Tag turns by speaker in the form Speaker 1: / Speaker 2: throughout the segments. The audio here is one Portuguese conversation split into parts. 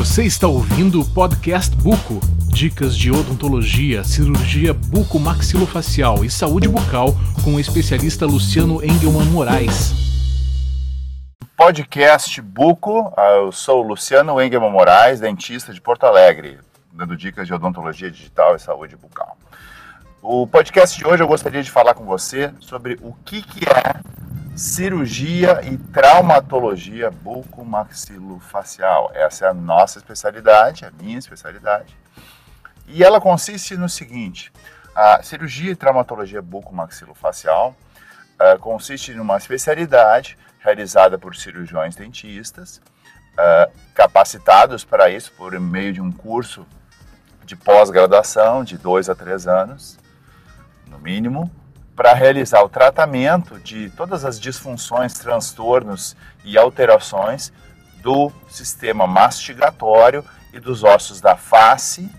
Speaker 1: Você está ouvindo o podcast Buco. Dicas de odontologia, cirurgia bucomaxilofacial e saúde bucal com o especialista Luciano Engelman Moraes.
Speaker 2: Podcast Buco, ah, eu sou Luciano Engelman Moraes, dentista de Porto Alegre, dando dicas de odontologia digital e saúde bucal. O podcast de hoje eu gostaria de falar com você sobre o que, que é cirurgia e traumatologia bucomaxilofacial. Essa é a nossa especialidade, a minha especialidade. E ela consiste no seguinte: a cirurgia e traumatologia bucomaxilofacial uh, consiste numa especialidade realizada por cirurgiões dentistas, uh, capacitados para isso por meio de um curso de pós-graduação de dois a três anos, no mínimo, para realizar o tratamento de todas as disfunções, transtornos e alterações do sistema mastigatório e dos ossos da face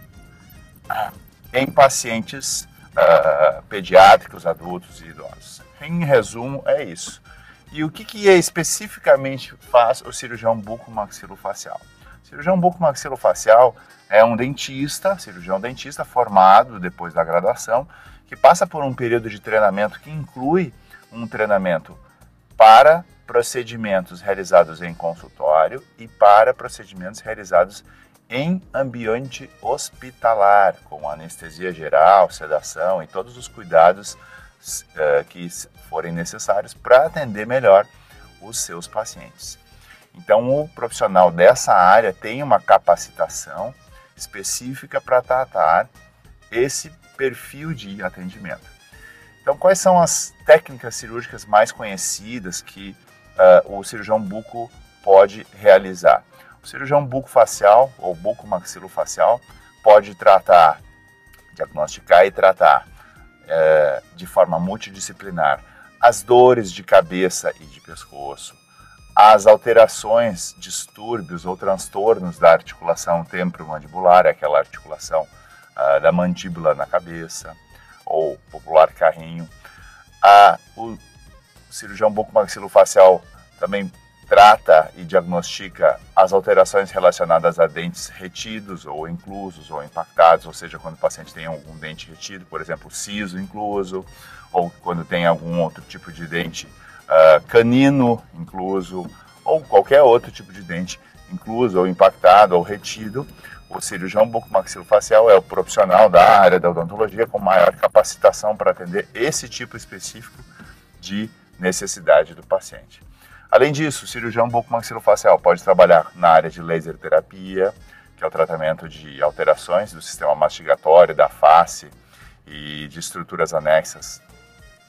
Speaker 2: ah, em pacientes uh, pediátricos, adultos e idosos. Em resumo, é isso. E o que, que é especificamente faz o cirurgião bucomaxilofacial? O cirurgião bucomaxilofacial é um dentista, cirurgião dentista formado depois da graduação, que passa por um período de treinamento que inclui um treinamento para procedimentos realizados em consultório e para procedimentos realizados em ambiente hospitalar, com anestesia geral, sedação e todos os cuidados uh, que forem necessários para atender melhor os seus pacientes. Então, o profissional dessa área tem uma capacitação específica para tratar esse perfil de atendimento. Então, quais são as técnicas cirúrgicas mais conhecidas que uh, o cirurgião buco pode realizar? O cirurgião bucofacial ou bucomaxilofacial pode tratar, diagnosticar e tratar uh, de forma multidisciplinar as dores de cabeça e de pescoço, as alterações, distúrbios ou transtornos da articulação temporomandibular, aquela articulação uh, da mandíbula na cabeça, ou popular carrinho. Uh, o cirurgião bucomaxilofacial também trata e diagnostica as alterações relacionadas a dentes retidos ou inclusos ou impactados, ou seja, quando o paciente tem algum dente retido, por exemplo, siso incluso, ou quando tem algum outro tipo de dente uh, canino incluso, ou qualquer outro tipo de dente incluso ou impactado ou retido, o cirurgião bucomaxilofacial é o profissional da área da odontologia com maior capacitação para atender esse tipo específico de necessidade do paciente. Além disso, o cirurgião bucomaxilofacial pode trabalhar na área de laser terapia, que é o tratamento de alterações do sistema mastigatório, da face e de estruturas anexas,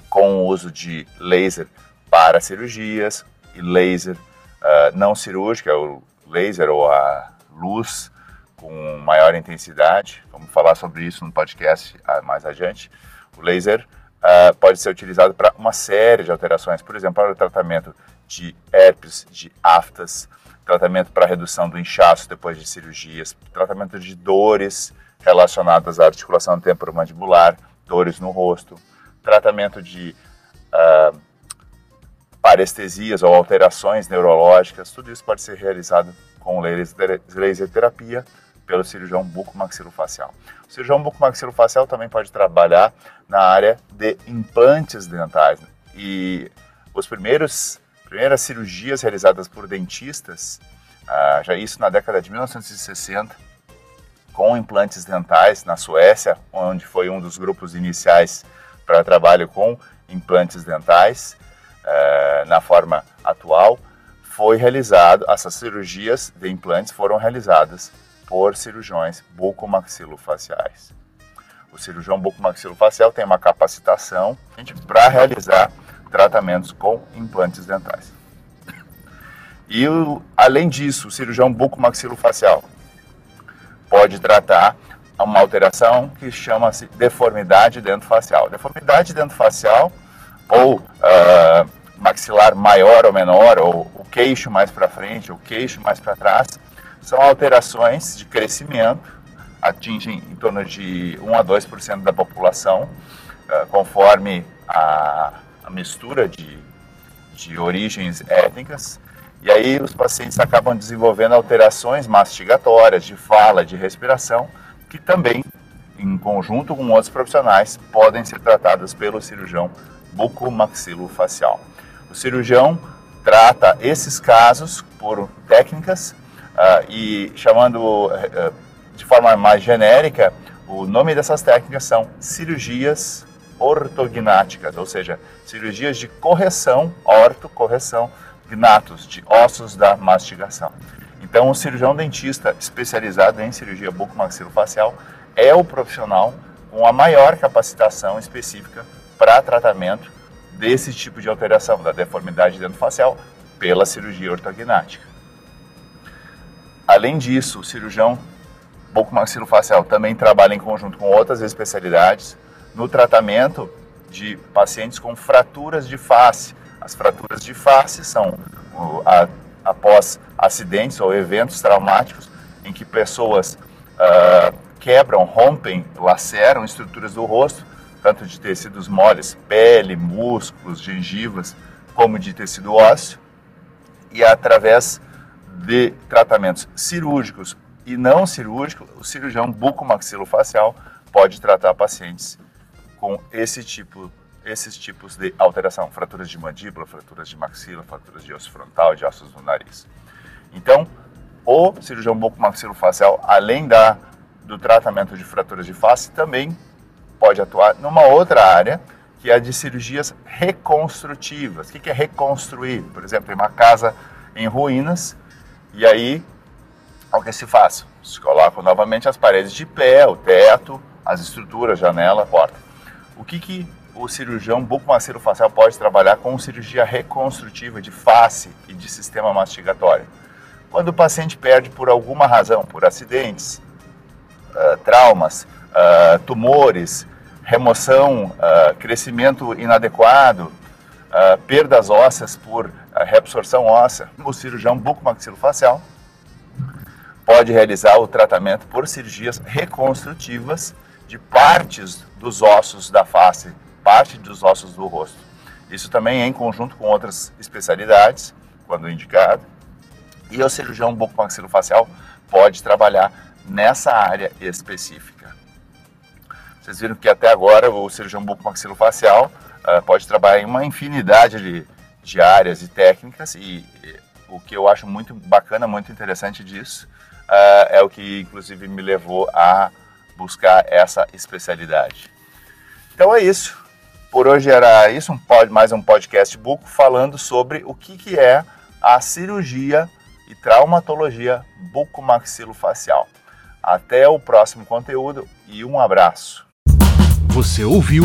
Speaker 2: com o uso de laser para cirurgias e laser uh, não cirúrgico, é o laser ou a luz com maior intensidade. Vamos falar sobre isso no podcast ah, mais adiante. O laser uh, pode ser utilizado para uma série de alterações, por exemplo, para o tratamento de herpes, de aftas, tratamento para redução do inchaço depois de cirurgias, tratamento de dores relacionadas à articulação temporomandibular, dores no rosto, tratamento de uh, parestesias ou alterações neurológicas, tudo isso pode ser realizado com laser terapia pelo cirurgião bucomaxilofacial. O cirurgião bucomaxilofacial também pode trabalhar na área de implantes dentais. E os primeiros primeiras cirurgias realizadas por dentistas, ah, já isso na década de 1960, com implantes dentais na Suécia, onde foi um dos grupos iniciais para trabalho com implantes dentais, ah, na forma atual, foi realizado, essas cirurgias de implantes foram realizadas por cirurgiões bucomaxilofaciais. O cirurgião bucomaxilofacial tem uma capacitação para realizar tratamentos com implantes dentais. E além disso, o cirurgião bucomaxilofacial pode tratar uma alteração que chama-se deformidade dentofacial. Deformidade dentofacial ou uh, maxilar maior ou menor, ou o queixo mais para frente, ou o queixo mais para trás, são alterações de crescimento, atingem em torno de 1 a 2% da população, uh, conforme a, a mistura de, de origens étnicas, E aí os pacientes acabam desenvolvendo alterações mastigatórias, de fala, de respiração, que também, em conjunto com outros profissionais, podem ser tratadas pelo cirurgião bucomaxilofacial. O cirurgião trata esses casos por técnicas uh, e chamando uh, de forma mais genérica, o nome dessas técnicas são cirurgias ortognáticas, ou seja, cirurgias de correção, ortocorreção, gnatos, de ossos da mastigação. Então, o cirurgião dentista especializado em cirurgia bucomaxilofacial é o profissional com a maior capacitação específica para tratamento desse tipo de alteração, da deformidade dentofacial, pela cirurgia ortognática. Além disso, o cirurgião bucomaxilofacial também trabalha em conjunto com outras especialidades no tratamento de pacientes com fraturas de face, as fraturas de face são a, após acidentes ou eventos traumáticos em que pessoas uh, quebram, rompem, laceram estruturas do rosto, tanto de tecidos moles, pele, músculos, gengivas, como de tecido ósseo, e através de tratamentos cirúrgicos e não cirúrgicos, o cirurgião bucomaxilofacial pode tratar pacientes com esse tipo esses tipos de alteração, fraturas de mandíbula, fraturas de maxila, fraturas de osso frontal, de ossos do nariz. Então, o cirurgião bucomaxilofacial, além da, do tratamento de fraturas de face, também pode atuar numa outra área, que é a de cirurgias reconstrutivas. O que é reconstruir? Por exemplo, tem uma casa em ruínas e aí o que se faz? Se colocam novamente as paredes de pé, o teto, as estruturas, janela, porta. O que, que o cirurgião bucomaxilofacial pode trabalhar com cirurgia reconstrutiva de face e de sistema mastigatório. Quando o paciente perde por alguma razão, por acidentes, uh, traumas, uh, tumores, remoção, uh, crescimento inadequado, perdas ósseas por reabsorção óssea, o cirurgião bucomaxilofacial pode realizar o tratamento por cirurgias reconstrutivas de partes dos ossos da face parte dos ossos do rosto. Isso também é em conjunto com outras especialidades, quando indicado. E o cirurgião bucomaxilofacial pode trabalhar nessa área específica. Vocês viram que até agora o cirurgião bucomaxilofacial uh, pode trabalhar em uma infinidade de, de áreas e técnicas e, e, o que eu acho muito bacana, muito interessante disso uh, é o que inclusive me levou a buscar essa especialidade. Então é isso. Por hoje era isso, um pod, mais um podcast Buco falando sobre o que, que é a cirurgia e traumatologia bucomaxilofacial. Até o próximo conteúdo e um abraço.
Speaker 1: Você ouviu